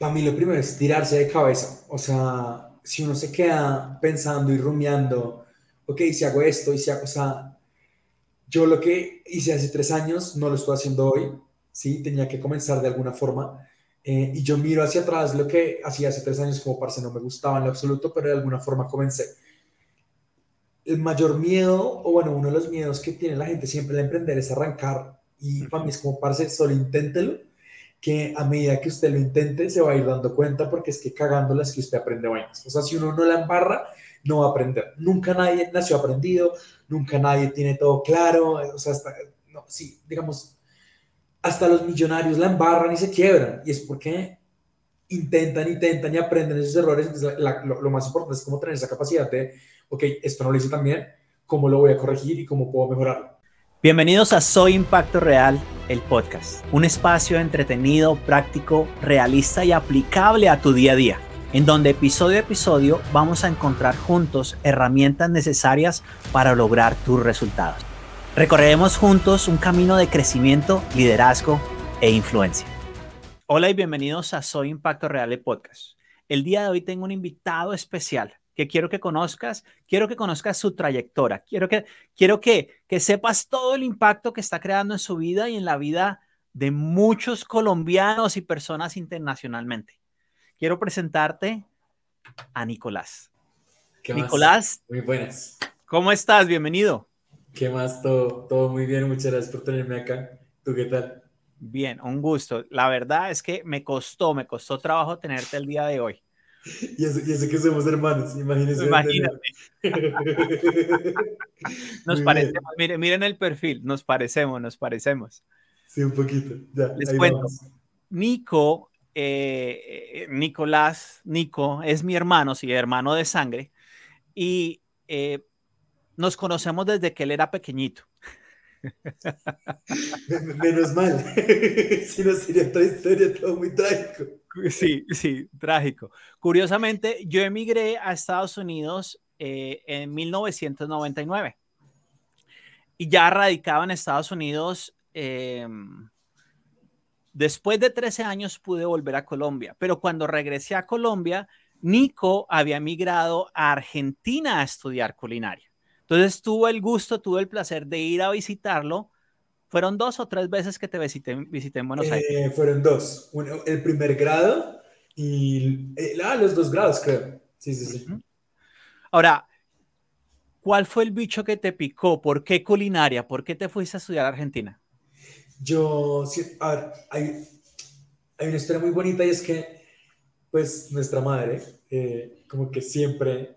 Para mí lo primero es tirarse de cabeza. O sea, si uno se queda pensando y rumiando, ok, si hago esto y si hago, o sea, yo lo que hice hace tres años no lo estoy haciendo hoy, ¿sí? Tenía que comenzar de alguna forma. Eh, y yo miro hacia atrás lo que hacía hace tres años como parce no me gustaba en lo absoluto, pero de alguna forma comencé. El mayor miedo, o bueno, uno de los miedos que tiene la gente siempre de emprender es arrancar. Y para mí es como parce, solo inténtelo que a medida que usted lo intente se va a ir dando cuenta porque es que cagándola es que usted aprende vainas. O sea, si uno no la embarra, no va a aprender. Nunca nadie nació aprendido, nunca nadie tiene todo claro. O sea, hasta, no, sí, digamos, hasta los millonarios la embarran y se quiebran. Y es porque intentan, intentan y aprenden esos errores. Entonces, lo, lo, más importante es cómo tener esa capacidad de, ok, esto no lo hice tan bien, cómo lo voy a corregir y cómo puedo mejorarlo. Bienvenidos a Soy Impacto Real, el podcast, un espacio entretenido, práctico, realista y aplicable a tu día a día, en donde episodio a episodio vamos a encontrar juntos herramientas necesarias para lograr tus resultados. Recorreremos juntos un camino de crecimiento, liderazgo e influencia. Hola y bienvenidos a Soy Impacto Real, el podcast. El día de hoy tengo un invitado especial que quiero que conozcas, quiero que conozcas su trayectoria, quiero que, quiero que, que sepas todo el impacto que está creando en su vida y en la vida de muchos colombianos y personas internacionalmente. Quiero presentarte a Nicolás. ¿Qué Nicolás. Muy buenas. ¿Cómo estás? Bienvenido. ¿Qué más? Todo, todo muy bien. Muchas gracias por tenerme acá. ¿Tú qué tal? Bien, un gusto. La verdad es que me costó, me costó trabajo tenerte el día de hoy. Y eso, y que somos hermanos, imagínense. Imagínate. nos parecemos, miren, miren el perfil, nos parecemos, nos parecemos. Sí, un poquito. Ya, Les cuento. Nico, eh, Nicolás, Nico, es mi hermano, sí, hermano de sangre, y eh, nos conocemos desde que él era pequeñito. Menos mal, si no sería otra historia, todo muy trágico. Sí, sí, trágico. Curiosamente, yo emigré a Estados Unidos eh, en 1999 y ya radicaba en Estados Unidos. Em, después de 13 años pude volver a Colombia, pero cuando regresé a Colombia, Nico había emigrado a Argentina a estudiar culinaria. Entonces tuve el gusto, tuve el placer de ir a visitarlo ¿Fueron dos o tres veces que te visité, visité en Buenos Aires? Eh, fueron dos. el primer grado y eh, ah, los dos grados, creo. Sí, sí, sí. Ahora, ¿cuál fue el bicho que te picó? ¿Por qué culinaria? ¿Por qué te fuiste a estudiar a Argentina? Yo, a ver, hay, hay, una historia muy bonita y es que, pues, nuestra madre, eh, como que siempre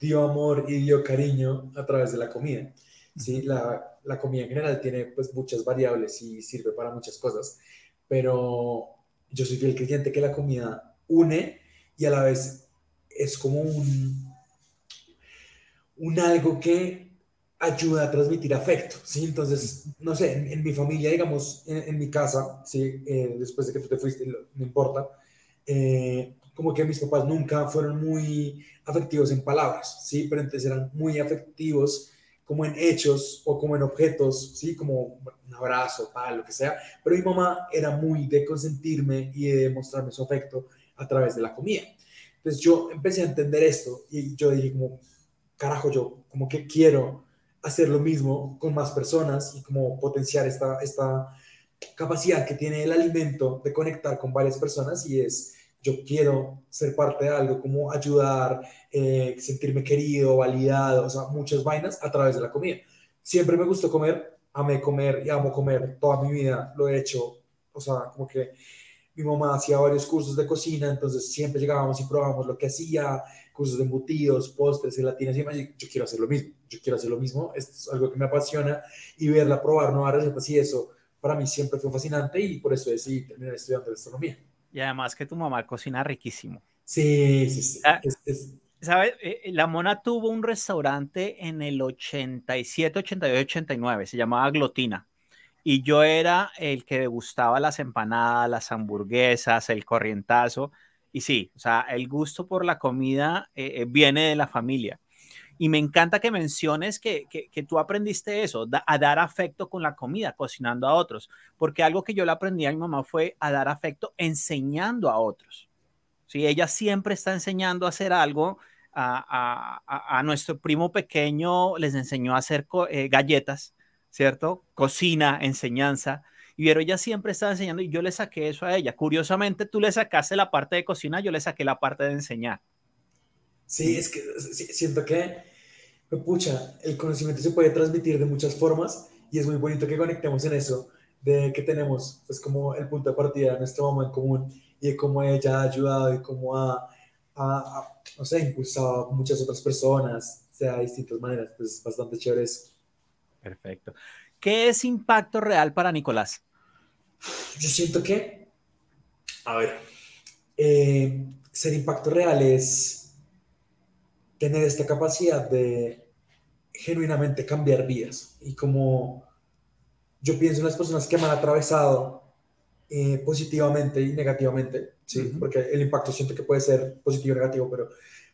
dio amor y dio cariño a través de la comida. ¿Sí? La, la comida en general tiene pues muchas variables y sirve para muchas cosas, pero yo soy fiel creyente que la comida une y a la vez es como un, un algo que ayuda a transmitir afecto, ¿sí? Entonces, no sé, en, mi familia, digamos, en, mi casa, ¿sí? Eh, después de que tú te fuiste, no importa, eh, como que mis papás nunca fueron muy afectivos en palabras, ¿sí? Pero entonces eran muy afectivos como en hechos o como en objetos, ¿sí? Como un abrazo, tal, lo que sea. Pero mi mamá era muy de consentirme y de mostrarme su afecto a través de la comida. Entonces yo empecé a entender esto y yo dije como, carajo, yo como que quiero hacer lo mismo con más personas y como potenciar esta, esta capacidad que tiene el alimento de conectar con varias personas y es yo quiero ser parte de algo, como ayudar, eh, sentirme querido, validado, o sea, muchas vainas a través de la comida. Siempre me gustó comer, amé comer y amo comer toda mi vida, lo he hecho, o sea, como que mi mamá hacía varios cursos de cocina, entonces siempre llegábamos y probábamos lo que hacía, cursos de embutidos, postres, gelatinas y demás, yo quiero hacer lo mismo, yo quiero hacer lo mismo, esto es algo que me apasiona y verla probar nuevas recetas y eso para mí siempre fue fascinante y por eso decidí terminar estudiando gastronomía. Y además que tu mamá cocina riquísimo. Sí, sí, sí. Ah, ¿Sabes? Eh, eh, la Mona tuvo un restaurante en el 87, 88, 89, se llamaba Glotina. Y yo era el que degustaba las empanadas, las hamburguesas, el corrientazo. Y sí, o sea, el gusto por la comida eh, viene de la familia. Y me encanta que menciones que, que, tú aprendiste eso, a dar afecto con la comida, cocinando a otros, porque algo que yo le aprendí a mi mamá fue a dar afecto enseñando a otros. ¿sí? Ella siempre está enseñando a hacer algo. A, a, a nuestro primo pequeño les enseñó a hacer eh, galletas, ¿cierto? Cocina, enseñanza. Y pero ella siempre estaba enseñando y yo le saqué eso a ella. Curiosamente, tú le sacaste la parte de cocina, yo le saqué la parte de enseñar. Sí, es que siento que, pucha, el conocimiento se puede transmitir de muchas formas y es muy bonito que conectemos en eso, de que tenemos pues como el punto de partida de nuestra mamá en común y de cómo ella ha ayudado y cómo ha, ha, no sé, impulsado a muchas otras personas, o sea, de distintas maneras, pues es bastante chévere eso. Perfecto. ¿Qué es impacto real para Nicolás? Yo siento que, a ver, eh, ser impacto real es tener esta capacidad de genuinamente cambiar vidas. Y como yo pienso en las personas que me han atravesado eh, positivamente y negativamente, ¿sí? porque el impacto siento que puede ser positivo o negativo, pero,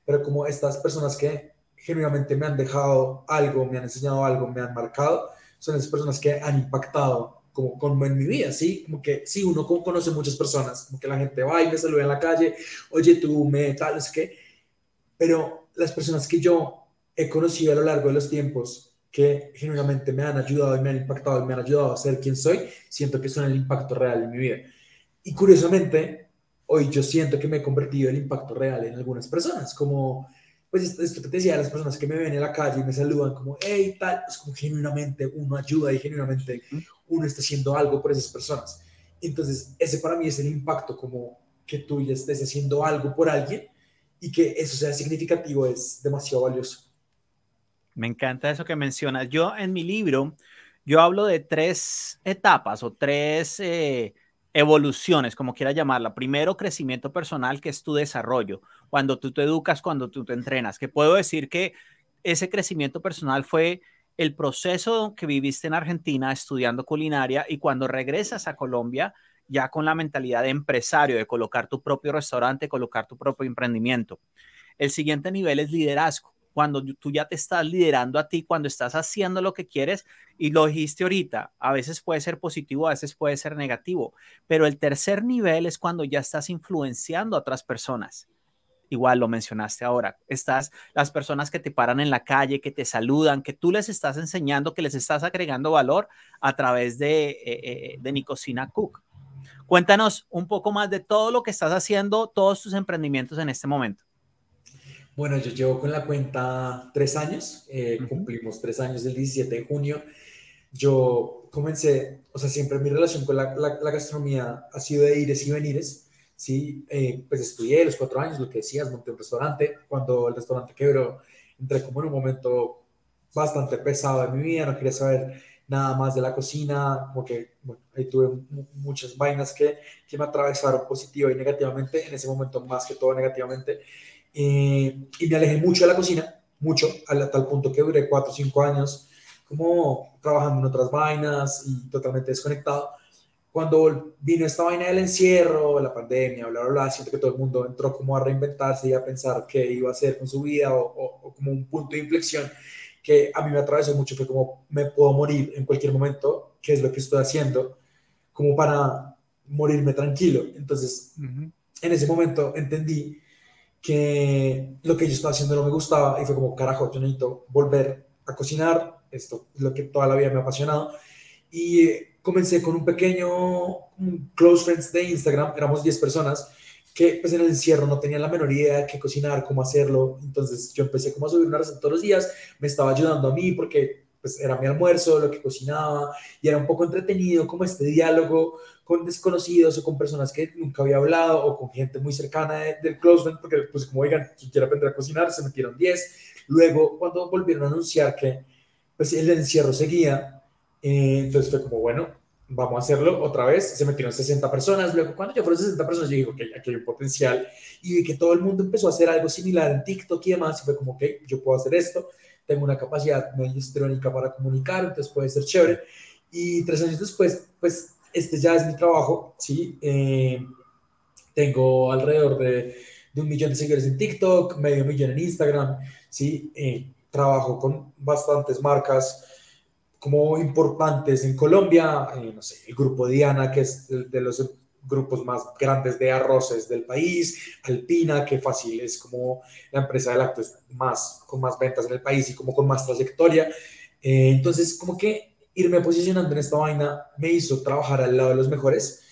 pero como estas personas que genuinamente me han dejado algo, me han enseñado algo, me han marcado, son esas personas que han impactado como, como en mi vida, ¿sí? Como que sí, uno conoce muchas personas, como que la gente va y me saluda en la calle, oye, tú me tal, es que, pero las personas que yo he conocido a lo largo de los tiempos, que genuinamente me han ayudado y me han impactado y me han ayudado a ser quien soy, siento que son el impacto real en mi vida. Y curiosamente, hoy yo siento que me he convertido en impacto real en algunas personas, como pues esto que te decía, las personas que me ven en la calle y me saludan como, hey, tal, es como genuinamente uno ayuda y genuinamente uno está haciendo algo por esas personas. Entonces, ese para mí es el impacto, como que tú ya estés haciendo algo por alguien y que eso sea significativo es demasiado valioso. Me encanta eso que mencionas. Yo en mi libro, yo hablo de tres etapas o tres eh, evoluciones, como quiera llamarla. Primero, crecimiento personal, que es tu desarrollo, cuando tú te educas, cuando tú te entrenas, que puedo decir que ese crecimiento personal fue el proceso que viviste en Argentina estudiando culinaria y cuando regresas a Colombia ya con la mentalidad de empresario, de colocar tu propio restaurante, colocar tu propio emprendimiento. El siguiente nivel es liderazgo cuando tú ya te estás liderando a ti, cuando estás haciendo lo que quieres y lo dijiste ahorita, a veces puede ser positivo, a veces puede ser negativo, pero el tercer nivel es cuando ya estás influenciando a otras personas. Igual lo mencionaste ahora, estás las personas que te paran en la calle, que te saludan, que tú les estás enseñando, que les estás agregando valor a través de, eh, eh, de Nicocina Cook. Cuéntanos un poco más de todo lo que estás haciendo, todos tus emprendimientos en este momento. Bueno, yo llevo con la cuenta tres años, eh, cumplimos tres años el 17 de junio. Yo comencé, o sea, siempre mi relación con la, la, gastronomía ha sido de ires y venires, ¿sí? Eh, pues estudié los cuatro años, lo que decías, monté un restaurante. Cuando el restaurante quebró, entré como en un momento bastante pesado de mi vida, no quería saber nada más de la cocina, como que, bueno, ahí tuve muchas vainas que, que me atravesaron positiva y negativamente, en ese momento más que todo negativamente. Eh, y me alejé mucho de la cocina, mucho, a tal punto que duré cuatro o cinco años como trabajando en otras vainas y totalmente desconectado. Cuando vino esta vaina del encierro, la pandemia, bla, bla, bla, siento que todo el mundo entró como a reinventarse y a pensar qué iba a hacer con su vida o, como un punto de inflexión que a mí me atravesó mucho, fue como me puedo morir en cualquier momento, qué es lo que estoy haciendo, como para morirme tranquilo. Entonces, en ese momento entendí que lo que yo estaba haciendo no me gustaba y fue como, carajo, yo necesito volver a cocinar, esto es lo que toda la vida me ha apasionado. Y comencé con un pequeño close friends de Instagram, éramos 10 personas que pues en el encierro no tenían la menor idea de qué cocinar, cómo hacerlo, entonces yo empecé como a subir una receta todos los días, me estaba ayudando a mí porque pues era mi almuerzo, lo que cocinaba, y era un poco entretenido como este diálogo con desconocidos o con personas que nunca había hablado o con gente muy cercana del close friend, porque pues como oigan, quien quiere aprender a cocinar, se metieron 10. Luego, cuando volvieron a anunciar que pues el encierro seguía, eh, entonces fue como, bueno, vamos a hacerlo otra vez, se metieron 60 personas, luego cuando ya fueron 60 personas, yo dije, ok, aquí hay un potencial, y vi que todo el mundo empezó a hacer algo similar en TikTok y demás, y fue como, ok, yo puedo hacer esto, tengo una capacidad medio histrónica para comunicar, entonces puede ser chévere, y tres años después, pues este ya es mi trabajo, ¿sí? Eh, tengo alrededor de, de, un millón de seguidores en TikTok, medio millón en Instagram, ¿sí? Eh, trabajo con bastantes marcas como importantes en Colombia, eh, no sé, el grupo Diana, que es de, los grupos más grandes de arroces del país, Alpina, que fácil es como la empresa de lácteos más, con más ventas en el país y como con más trayectoria. Eh, entonces, como que irme posicionando en esta vaina me hizo trabajar al lado de los mejores,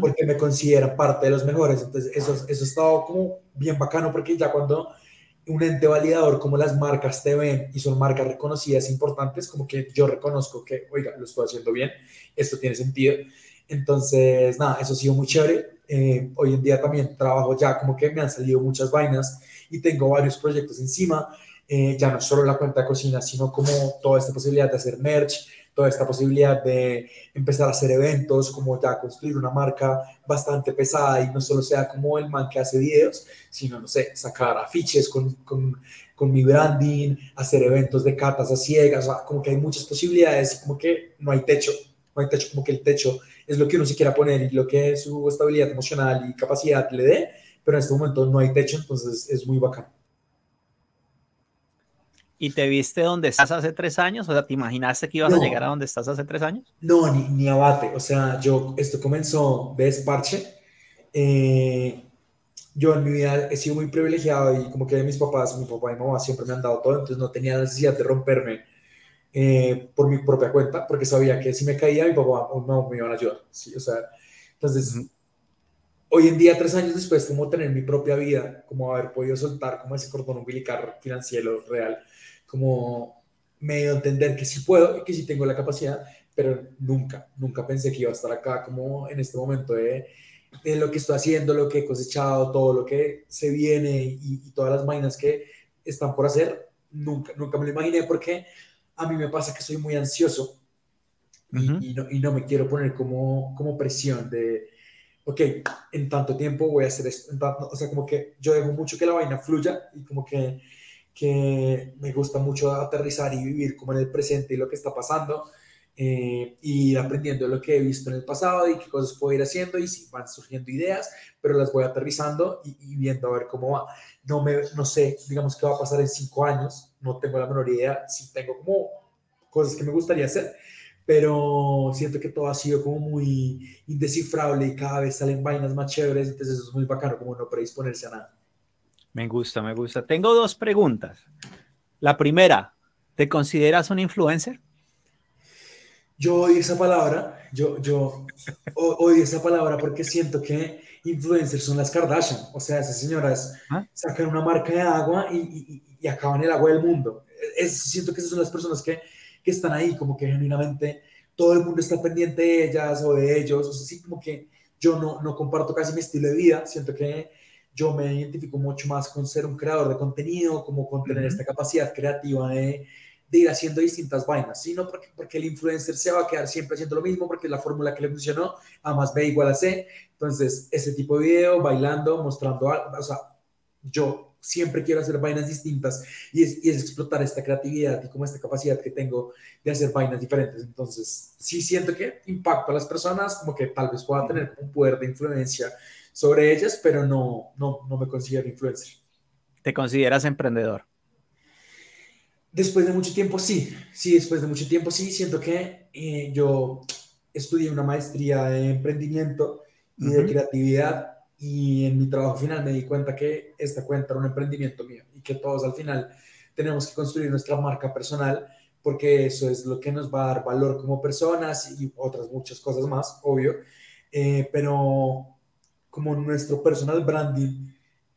porque me consideran parte de los mejores. Entonces, eso, eso ha estado como bien bacano, porque ya cuando un ente validador como las marcas te ven y son marcas reconocidas, importantes, como que yo reconozco que, oiga, lo estoy haciendo bien, esto tiene sentido. Entonces, nada, eso ha sido muy chévere. Eh, hoy en día también trabajo ya como que me han salido muchas vainas y tengo varios proyectos encima. Eh, ya no solo la cuenta de cocina, sino como toda esta posibilidad de hacer merch, toda esta posibilidad de empezar a hacer eventos, como ya construir una marca bastante pesada y no solo sea como el man que hace videos, sino, no sé, sacar afiches con, con, con mi branding, hacer eventos de catas a ciegas, o sea, como que hay muchas posibilidades como que no hay techo, no hay techo, como que el techo es lo que uno se quiera poner y lo que su estabilidad emocional y capacidad le dé, pero en este momento no hay techo, entonces es muy bacán. ¿Y te viste donde estás hace tres años? O sea, ¿te imaginaste que ibas a llegar a donde estás hace tres años? No, ni, ni abate. O sea, yo, esto comenzó de esparche. Eh, yo en mi vida he sido muy privilegiado y como que mis papás, mi papá y mi mamá siempre me han dado todo, entonces no tenía necesidad de romperme eh, por mi propia cuenta, porque sabía que si me caía, mi papá o mi mamá me iban a ayudar. ¿sí? O sea, entonces, hoy en día, tres años después, como tener mi propia vida, como haber podido soltar como ese cordón umbilical financiero real, como medio entender que sí puedo y que sí tengo la capacidad, pero nunca, nunca pensé que iba a estar acá como en este momento de, de lo que estoy haciendo, lo que he cosechado, todo lo que se viene y, todas las vainas que están por hacer, nunca, nunca me lo imaginé porque a mí me pasa que soy muy ansioso y, no, y no, me quiero poner como, como presión de, ok, en tanto tiempo voy a hacer esto, o sea, como que yo dejo mucho que la vaina fluya y como que que me gusta mucho aterrizar y vivir como en el presente y lo que está pasando, eh, y ir aprendiendo lo que he visto en el pasado y qué cosas puedo ir haciendo, y si van surgiendo ideas, pero las voy aterrizando y, viendo a ver cómo va. No, me, no sé, digamos, qué va a pasar en cinco años, no tengo la menor idea, sí tengo como cosas que me gustaría hacer, pero siento que todo ha sido como muy indescifrable y cada vez salen vainas más chéveres, entonces eso es muy bacano, como no predisponerse a nada. Me gusta, me gusta. Tengo dos preguntas. La primera, ¿te consideras un influencer? Yo odio esa palabra, yo, yo odio esa palabra porque siento que influencers son las Kardashian, o sea, esas señoras ¿Ah? sacan una marca de agua y, y, acaban el agua del mundo. Es, siento que esas son las personas que, que, están ahí, como que genuinamente todo el mundo está pendiente de ellas o de ellos, o sea, sí, como que yo no, no comparto casi mi estilo de vida, siento que yo me identifico mucho más con ser un creador de contenido, como con tener esta capacidad creativa de, de, ir haciendo distintas vainas, sino porque, porque el influencer se va a quedar siempre haciendo lo mismo, porque la fórmula que le funcionó, A más B igual a C. Entonces, ese tipo de video, bailando, mostrando algo, o sea, yo siempre quiero hacer vainas distintas y es, y es, explotar esta creatividad y como esta capacidad que tengo de hacer vainas diferentes. Entonces, sí siento que impacto a las personas, como que tal vez pueda tener un poder de influencia sobre ellas, pero no, no, no me considero influencer. ¿Te consideras emprendedor? Después de mucho tiempo, sí. Sí, después de mucho tiempo, sí. Siento que eh, yo estudié una maestría de emprendimiento y de creatividad y en mi trabajo final me di cuenta que esta cuenta era un emprendimiento mío y que todos al final tenemos que construir nuestra marca personal porque eso es lo que nos va a dar valor como personas y otras muchas cosas más, obvio. Eh, pero como nuestro personal branding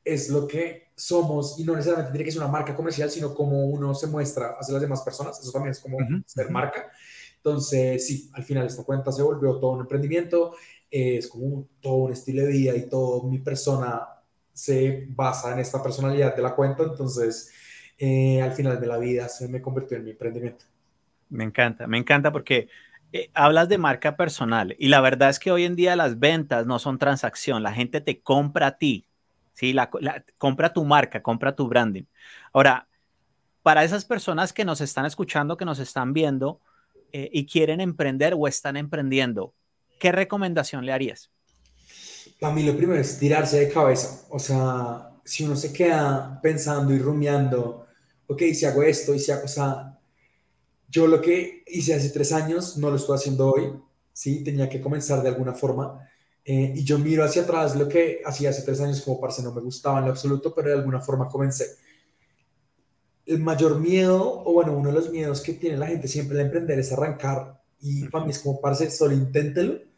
es lo que somos y no necesariamente tiene que ser una marca comercial, sino como uno se muestra hacia las demás personas. Eso también es como ser marca. Entonces, sí, al final esta cuenta se volvió todo un emprendimiento, es como todo un estilo de vida y todo mi persona se basa en esta personalidad de la cuenta. Entonces, eh, al final de la vida se me convirtió en mi emprendimiento. Me encanta, me encanta porque eh, hablas de marca personal y la verdad es que hoy en día las ventas no son transacción, la gente te compra a ti, ¿sí? La, compra tu marca, compra tu branding. Ahora, para esas personas que nos están escuchando, que nos están viendo eh, y quieren emprender o están emprendiendo, ¿qué recomendación le harías? Para mí lo primero es tirarse de cabeza, o sea, si uno se queda pensando y rumiando, ok, si hago esto y si hago, o sea, yo lo que hice hace tres años no lo estoy haciendo hoy, ¿sí? Tenía que comenzar de alguna forma. Eh, y yo miro hacia atrás lo que hacía hace tres años como parce no me gustaba en lo absoluto, pero de alguna forma comencé. El mayor miedo, o bueno, uno de los miedos que tiene la gente siempre al emprender es arrancar. Y para mí es como parce, solo inténtelo,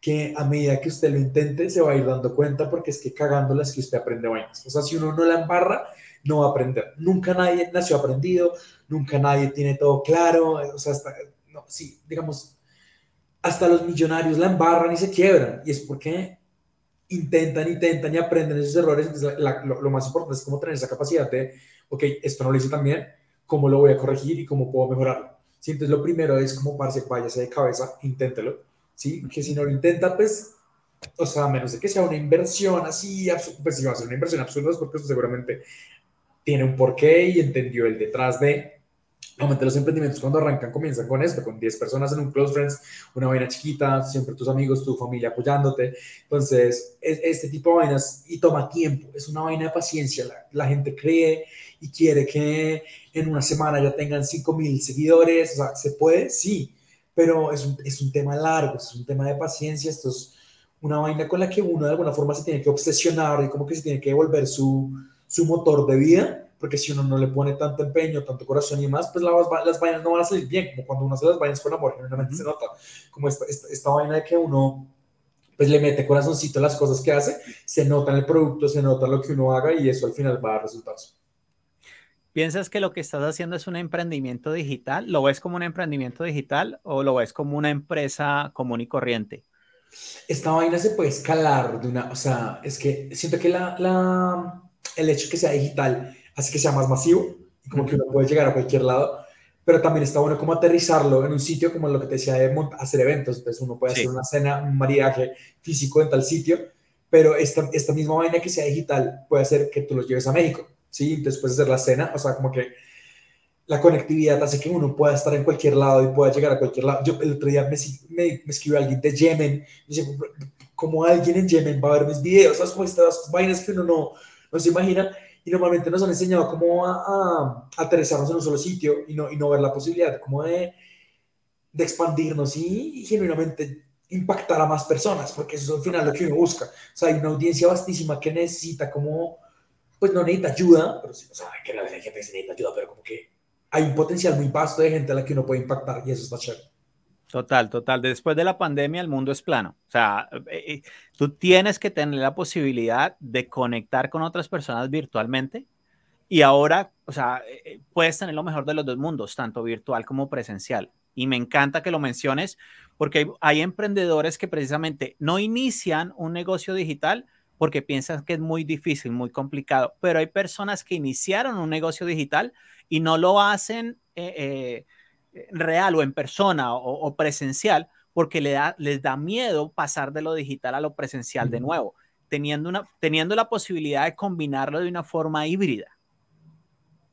que a medida que usted lo intente se va a ir dando cuenta porque es que cagándola es que usted aprende vainas. O sea, si uno no la embarra, no va a aprender. Nunca nadie nació aprendido, nunca nadie tiene todo claro. O sea, hasta, no, sí, digamos, hasta los millonarios la embarran y se quiebran. Y es porque intentan, intentan y aprenden esos errores. Entonces, lo, más importante es cómo tener esa capacidad de, ok, esto no lo hice tan bien, ¿cómo lo voy a corregir y cómo puedo mejorarlo? ¿Sí? Entonces, lo primero es como, parce, váyase de cabeza, inténtelo. ¿Sí? Que si no lo intenta, pues, o sea, a menos de que sea una inversión así, pues si va a ser una inversión absurda, es porque esto seguramente tiene un porqué y entendió el detrás de, Normalmente los emprendimientos cuando arrancan comienzan con esto, con 10 personas en un close friends, una vaina chiquita, siempre tus amigos, tu familia apoyándote. Entonces, es, este tipo de vainas y toma tiempo, es una vaina de paciencia. La, la gente cree y quiere que en una semana ya tengan 5 mil seguidores, o sea, ¿se puede? Sí, pero es un, es un tema largo, es un tema de paciencia, esto es una vaina con la que uno de alguna forma se tiene que obsesionar y como que se tiene que volver su, su motor de vida porque si uno no le pone tanto empeño, tanto corazón y más, pues las, las vainas no van a salir bien, como cuando uno hace las vainas con amor, generalmente se nota, como esta, esta, vaina de que uno pues le mete corazoncito a las cosas que hace, se nota en el producto, se nota lo que uno haga y eso al final va a dar resultados. ¿Piensas que lo que estás haciendo es un emprendimiento digital? ¿Lo ves como un emprendimiento digital o lo ves como una empresa común y corriente? Esta vaina se puede escalar de una, o sea, es que siento que la, la, el hecho que sea digital así que sea más masivo y como que uno puede llegar a cualquier lado, pero también está bueno como aterrizarlo en un sitio como lo que te decía de hacer eventos, entonces uno puede hacer una cena, un maridaje físico en tal sitio, pero esta, esta misma vaina que sea digital puede hacer que tú los lleves a México, ¿sí? Entonces puedes hacer la cena, o sea, como que la conectividad hace que uno pueda estar en cualquier lado y pueda llegar a cualquier lado. Yo el otro día me, me, escribió alguien de Yemen, me dice, como alguien en Yemen va a ver mis videos, ¿sabes? Como estas vainas que uno no, no se imagina y normalmente nos han enseñado cómo a, a, aterrizarnos en un solo sitio y no, y no ver la posibilidad como de, de expandirnos y, genuinamente impactar a más personas, porque eso es al final lo que uno busca. O sea, hay una audiencia vastísima que necesita como, pues no necesita ayuda, pero sí, o sea, hay que hay gente que necesita ayuda, pero como que hay un potencial muy vasto de gente a la que uno puede impactar y eso está chévere. Total, total. Después de la pandemia el mundo es plano. O sea, eh, eh, tú tienes que tener la posibilidad de conectar con otras personas virtualmente y ahora, o sea, eh, puedes tener lo mejor de los dos mundos, tanto virtual como presencial. Y me encanta que lo menciones porque hay, emprendedores que precisamente no inician un negocio digital porque piensan que es muy difícil, muy complicado, pero hay personas que iniciaron un negocio digital y no lo hacen real o en persona o, presencial, porque le da, les da miedo pasar de lo digital a lo presencial de nuevo, teniendo, una, teniendo la posibilidad de combinarlo de una forma híbrida.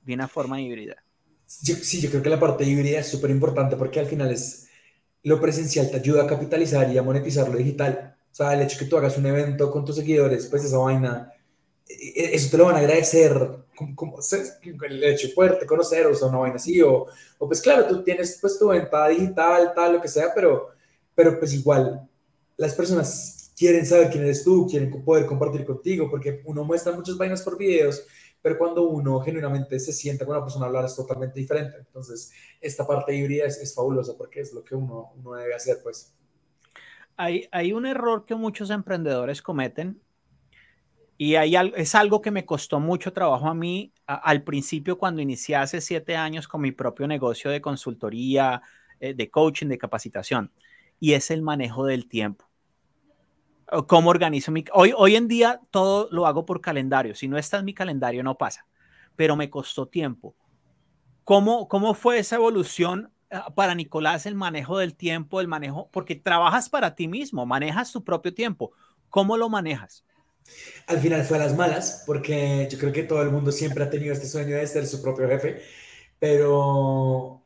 De una forma híbrida. sí, yo creo que la parte híbrida es súper importante porque al final es lo presencial te ayuda a capitalizar y a monetizar lo digital. O sea, el hecho que tú hagas un evento con tus seguidores, pues esa vaina, e, e, eso te lo van a agradecer como, el hecho de conocer o sea, una vaina así, o, o, pues claro, tú tienes pues tu venta digital, tal, lo que sea, pero, pero pues igual las personas quieren saber quién eres tú, quieren poder compartir contigo, porque uno muestra muchas vainas por videos, pero cuando uno genuinamente se sienta con una persona a hablar es totalmente diferente. Entonces, esta parte híbrida es, es fabulosa porque es lo que uno, uno debe hacer, pues. Hay, un error que muchos emprendedores cometen y es algo que me costó mucho trabajo a mí al principio cuando inicié hace siete años con mi propio negocio de consultoría, eh, de coaching, de capacitación. Y es el manejo del tiempo. ¿Cómo organizo mi... Hoy, hoy en día todo lo hago por calendario. Si no está en mi calendario no pasa. Pero me costó tiempo. ¿Cómo, cómo fue esa evolución para Nicolás el manejo del tiempo, el manejo? Porque trabajas para ti mismo, manejas tu propio tiempo. ¿Cómo lo manejas? Al final fue a las malas, porque yo creo que todo el mundo siempre ha tenido este sueño de ser su propio jefe, pero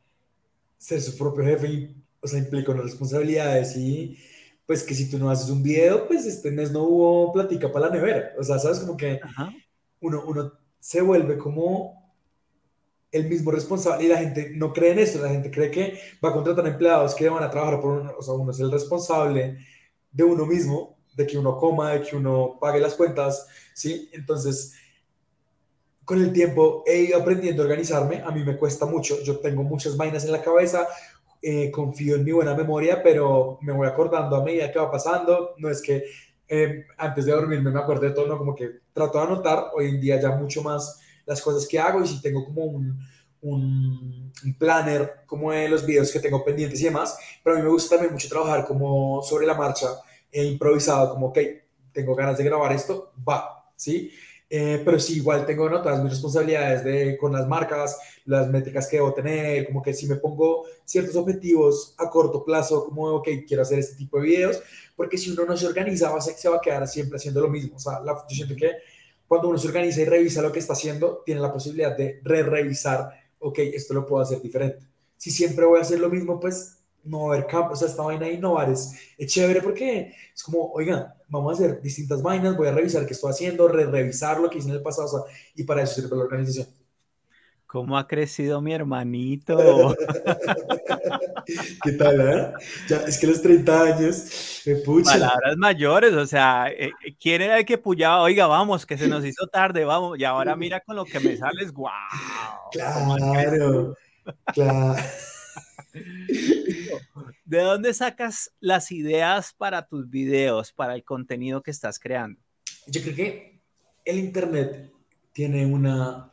ser su propio jefe, o sea, implica unas responsabilidades y pues que si tú no haces un video, pues este mes no hubo plática para la nevera. O sea, sabes como que uno, uno se vuelve como el mismo responsable y la gente no cree en eso, la gente cree que va a contratar empleados que van a trabajar por uno, o sea, uno es el responsable de uno mismo de que uno coma, de que uno pague las cuentas, ¿sí? Entonces, con el tiempo he ido aprendiendo a organizarme, a mí me cuesta mucho, yo tengo muchas vainas en la cabeza, eh, confío en mi buena memoria, pero me voy acordando a medida que va pasando, no es que eh, antes de dormirme me acuerdo de todo, no, como que trato de anotar, hoy en día ya mucho más las cosas que hago y si tengo como un, un, planner como de los videos que tengo pendientes y demás, pero a mí me gusta también mucho trabajar como sobre la marcha e improvisado, como, ok, tengo ganas de grabar esto, va, ¿sí? Eh, pero sí, igual tengo todas mis responsabilidades de, con las marcas, las métricas que debo tener, como que si me pongo ciertos objetivos a corto plazo, como, ok, quiero hacer este tipo de videos, porque si uno no se organiza, va a se va a quedar siempre haciendo lo mismo. O sea, yo siento que cuando uno se organiza y revisa lo que está haciendo, tiene la posibilidad de re-revisar, ok, esto lo puedo hacer diferente. Si siempre voy a hacer lo mismo, pues no haber campo, o sea, esta vaina de innovar es, es chévere porque es como, oigan, vamos a hacer distintas vainas, voy a revisar qué estoy haciendo, re-revisar lo que hice en el pasado, o sea, y para eso sirve la organización. ¿Cómo ha crecido mi hermanito? ¿Qué tal, eh? Ya, es que los 30 años, me pucha. Palabras mayores, o sea, eh, eh, ¿quién era el que puyaba? Oiga, vamos, que se nos hizo tarde, vamos, y ahora mira con lo que me sales, guau. Claro, claro. ¿De dónde sacas las ideas para tus videos, para el contenido que estás creando? Yo creo que el Internet tiene una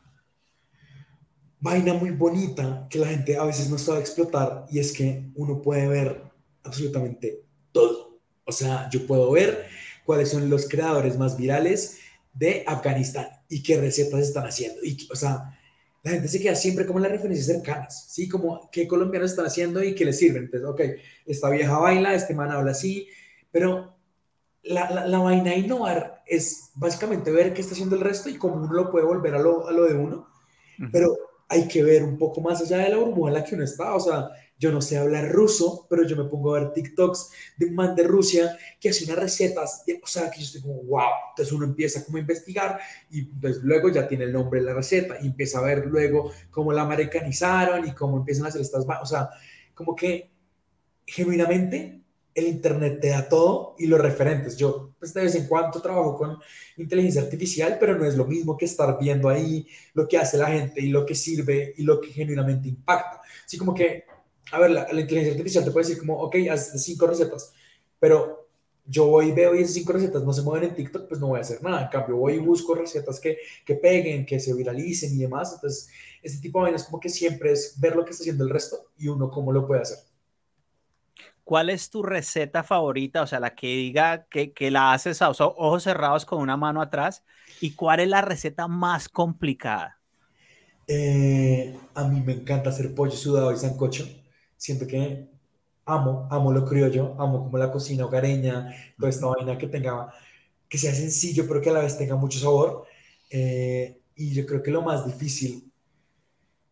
vaina muy bonita que la gente a veces no sabe explotar y es que uno puede ver absolutamente todo. O sea, yo puedo ver cuáles son los creadores más virales de Afganistán y qué recetas están haciendo. Y, o sea, la gente se queda siempre como en las referencias cercanas, ¿sí? Como qué colombianos están haciendo y qué les sirven. Entonces, ok, esta vieja baila, este man habla así, pero la, la, la, vaina de innovar es básicamente ver qué está haciendo el resto y cómo uno lo puede volver a lo, a lo de uno. Pero hay que ver un poco más allá de la burbuja en la que uno está. O sea, yo no sé hablar ruso, pero yo me pongo a ver TikToks de un man de Rusia que hace unas recetas, o sea, que yo estoy como, wow. Entonces uno empieza como a investigar y pues luego ya tiene el nombre de la receta y empieza a ver luego cómo la americanizaron y cómo empiezan a hacer estas, o sea, como que genuinamente el Internet te da todo y los referentes. Yo, pues de vez en cuando trabajo con inteligencia artificial, pero no es lo mismo que estar viendo ahí lo que hace la gente y lo que sirve y lo que genuinamente impacta. Así como que, a ver, la, inteligencia artificial te puede decir como, ok, haz cinco recetas, pero yo voy y veo y esas cinco recetas no se mueven en TikTok, pues no voy a hacer nada. En cambio, voy y busco recetas que, que peguen, que se viralicen y demás. Entonces, este tipo de vainas como que siempre es ver lo que está haciendo el resto y uno cómo lo puede hacer. ¿Cuál es tu receta favorita? O sea, la que diga que, que la haces a ojos cerrados con una mano atrás. ¿Y cuál es la receta más complicada? Eh, a mí me encanta hacer pollo sudado y sancocho. Siento que amo, amo lo criollo, amo como la cocina hogareña, toda esta vaina que tenga, que sea sencillo, pero que a la vez tenga mucho sabor. Eh, y yo creo que lo más difícil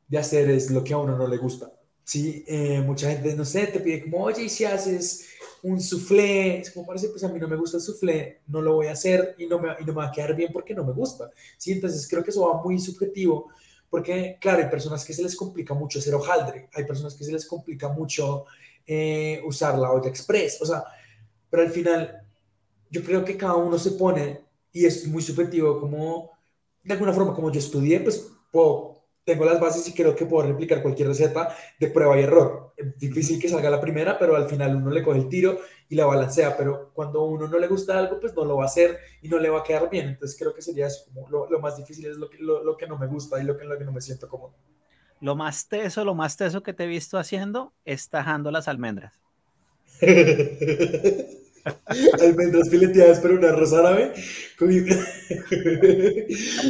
de hacer es lo que a uno no le gusta. Sí, eh, mucha gente, no sé, te pide como, oye, y si haces un soufflé, es como parece, pues a mí no me gusta el soufflé, no lo voy a hacer y no me, y no me va a quedar bien porque no me gusta. Sí, entonces creo que eso va muy subjetivo, porque claro, hay personas que se les complica mucho hacer hojaldre, hay personas que se les complica mucho eh, usar la olla express, o sea, pero al final yo creo que cada uno se pone, y es muy subjetivo, como de alguna forma, como yo estudié, pues puedo tengo las bases y creo que puedo replicar cualquier receta de prueba y error. Es difícil que salga la primera, pero al final uno le coge el tiro y la balancea, pero cuando a uno no le gusta algo, pues no lo va a hacer y no le va a quedar bien. Entonces creo que sería eso, como lo, más difícil es lo que, lo, que no me gusta y lo que, lo que no me siento cómodo. Lo más teso, lo más teso que te he visto haciendo es tajando las almendras. almendras fileteadas pero una arroz árabe.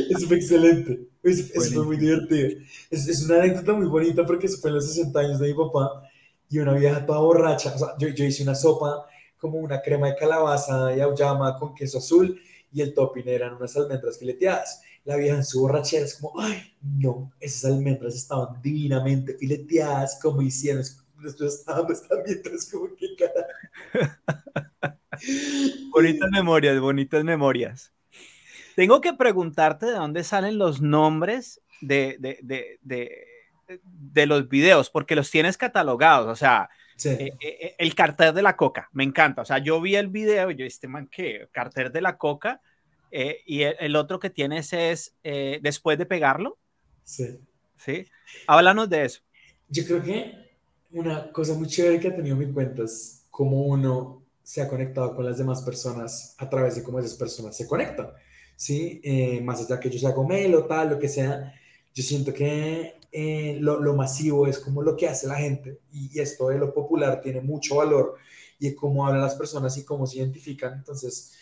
Eso fue excelente. Eso, fue muy divertido. Es, es, una anécdota muy bonita porque eso fue en los 60 años de mi papá y una vieja toda borracha. O sea, yo, yo hice una sopa como una crema de calabaza y auyama con queso azul y el topping eran unas almendras fileteadas. La vieja en su borrachera es como, ay, no, esas almendras estaban divinamente fileteadas, como hicieron, nosotros estábamos también, entonces como que cara. bonitas memorias, bonitas memorias. Tengo que preguntarte de dónde salen los nombres de, de, de, de, los videos, porque los tienes catalogados. O sea, Eh, eh, eh, el cartel de la coca, me encanta. O sea, yo vi el video, yo, este man, ¿qué? Cartel de la coca. y el, otro que tienes es después de pegarlo. Sí. Sí. Háblanos de eso. Yo creo que una cosa muy chévere que ha tenido mi cuenta es cómo uno se ha conectado con las demás personas a través de cómo esas personas se conectan. ¿sí? más allá que yo sea gomelo, tal, lo que sea, yo siento que eh, lo, masivo es como lo que hace la gente y, esto de lo popular tiene mucho valor y cómo hablan las personas y cómo se identifican. Entonces,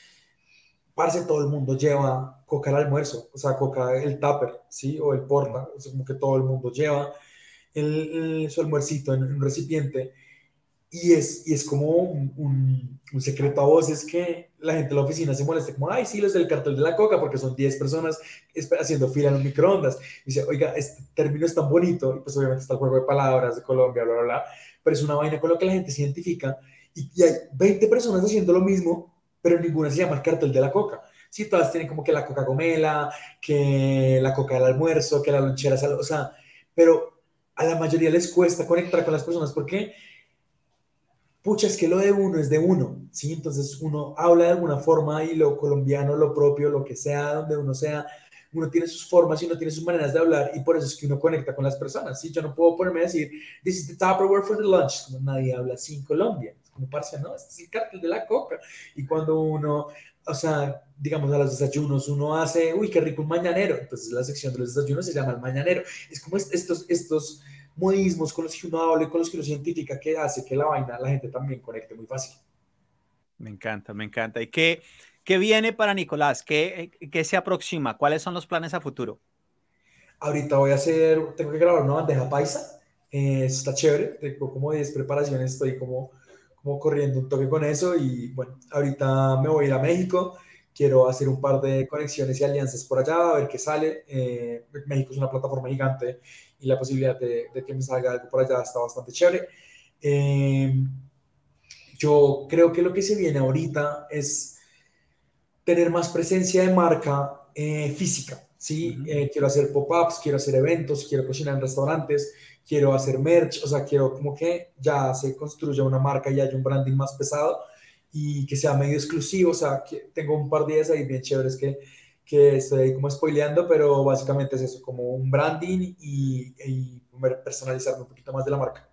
parece todo el mundo lleva coca al almuerzo, o sea, coca el tupper, ¿sí? O el porta, o sea, como que todo el mundo lleva el, su almuercito en, un recipiente y es, y es como un, un, secreto a voces que la gente de la oficina se molesta, como, ay, sí, los del cartel de la coca, porque son 10 personas haciendo fila en los microondas. Y dice, oiga, este término es tan bonito, y pues obviamente está el juego de palabras de Colombia, bla, bla, bla, pero es una vaina con lo que la gente se identifica. Y, y hay 20 personas haciendo lo mismo, pero ninguna se llama el cartel de la coca. Sí, todas tienen como que la coca gomela, que la coca del almuerzo, que la lonchera, o sea, pero a la mayoría les cuesta conectar con las personas porque pucha, es que lo de uno es de uno, ¿sí? Entonces uno habla de alguna forma y lo colombiano, lo propio, lo que sea, donde uno sea, uno tiene sus formas y uno tiene sus maneras de hablar y por eso es que uno conecta con las personas, ¿sí? Yo no puedo ponerme a decir, this is the Tupperware for the lunch, como nadie habla así en Colombia, como parce, no, este es el cartel de la coca. Y cuando uno, o sea, digamos a los desayunos, uno hace, uy, qué rico un mañanero, entonces la sección de los desayunos se llama el mañanero. Es como estos, estos modismos con los que uno habla y con los que uno científica que hace que la vaina la gente también conecte muy fácil. Me encanta, me encanta. ¿Y qué, qué viene para Nicolás? ¿Qué, ¿Qué, se aproxima? ¿Cuáles son los planes a futuro? Ahorita voy a hacer, tengo que grabar una bandeja paisa. Eh, está chévere, tengo como 10 preparaciones, estoy como, como corriendo un toque con eso y bueno, ahorita me voy a ir a México quiero hacer un par de conexiones y alianzas por allá, a ver qué sale. Eh, México es una plataforma gigante y la posibilidad de, que me salga algo por allá está bastante chévere. Eh, yo creo que lo que se viene ahorita es tener más presencia de marca eh, física. ¿sí? quiero hacer pop-ups, quiero hacer eventos, quiero cocinar en restaurantes, quiero hacer merch, o sea, quiero como que ya se construya una marca y haya un branding más pesado y que sea medio exclusivo, o sea, que tengo un par de días ahí bien chéveres que, que estoy ahí como spoileando, pero básicamente es eso, como un branding y, y personalizarme un poquito más de la marca.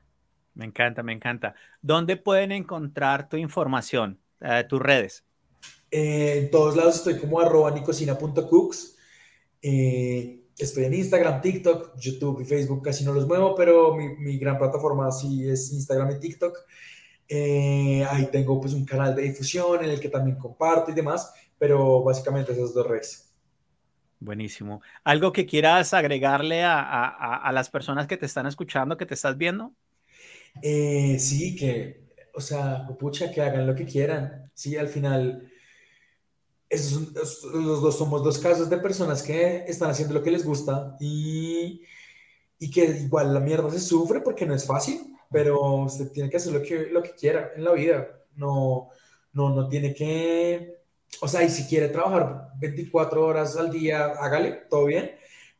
Me encanta, me encanta. ¿Dónde pueden encontrar tu información, eh, tus redes? Eh, en todos lados estoy como arroba nicocina.cooks. Eh, estoy en Instagram, TikTok, YouTube y Facebook casi no los muevo, pero mi, mi gran plataforma sí es Instagram y TikTok. Eh, ahí tengo pues un canal de difusión en el que también comparto y demás, pero básicamente esas dos redes. Buenísimo. ¿Algo que quieras agregarle a, a, a las personas que te están escuchando, que te estás viendo? Eh, sí, que, o sea, pucha, que hagan lo que quieran. Sí, al final, esos, los dos somos dos casos de personas que están haciendo lo que les gusta y, y que igual la mierda se sufre porque no es fácil pero usted tiene que hacer lo que, lo que quiera en la vida. No, no, no tiene que, o sea, y si quiere trabajar 24 horas al día, hágale, todo bien,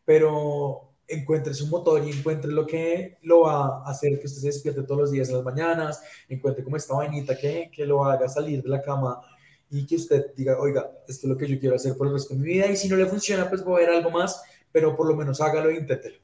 pero encuentre su motor y encuentre lo que lo va a hacer que usted se despierte todos los días en las mañanas, encuentre como esta vainita que, que lo haga salir de la cama y que usted diga, oiga, esto es lo que yo quiero hacer por el resto de mi vida y si no le funciona, pues voy a ver algo más, pero por lo menos hágalo e inténtelo.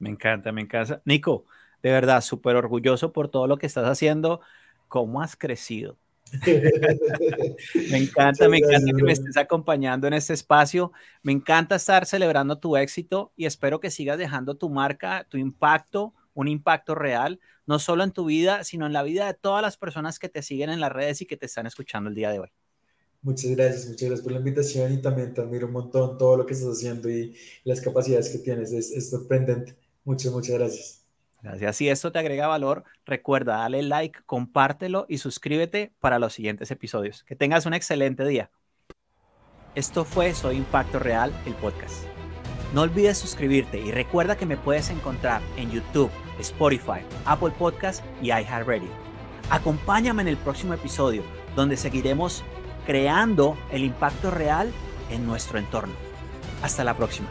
Me encanta, me encanta. Nico, de verdad, súper orgulloso por todo lo que estás haciendo. ¿Cómo has crecido? me encanta, me encanta que me estés acompañando en este espacio. Me encanta estar celebrando tu éxito y espero que sigas dejando tu marca, tu impacto, un impacto real, no solo en tu vida, sino en la vida de todas las personas que te siguen en las redes y que te están escuchando el día de hoy. Muchas gracias, muchas gracias por la invitación y también te admiro un montón todo lo que estás haciendo y las capacidades que tienes. Es, es sorprendente. Muchas, muchas gracias. Gracias. Si esto te agrega valor, recuerda, dale like, compártelo y suscríbete para los siguientes episodios. Que tengas un excelente día. Esto fue Soy Impacto Real, el podcast. No olvides suscribirte y recuerda que me puedes encontrar en YouTube, Spotify, Apple Podcast y iHeartRadio. Acompáñame en el próximo episodio donde seguiremos creando el impacto real en nuestro entorno. Hasta la próxima.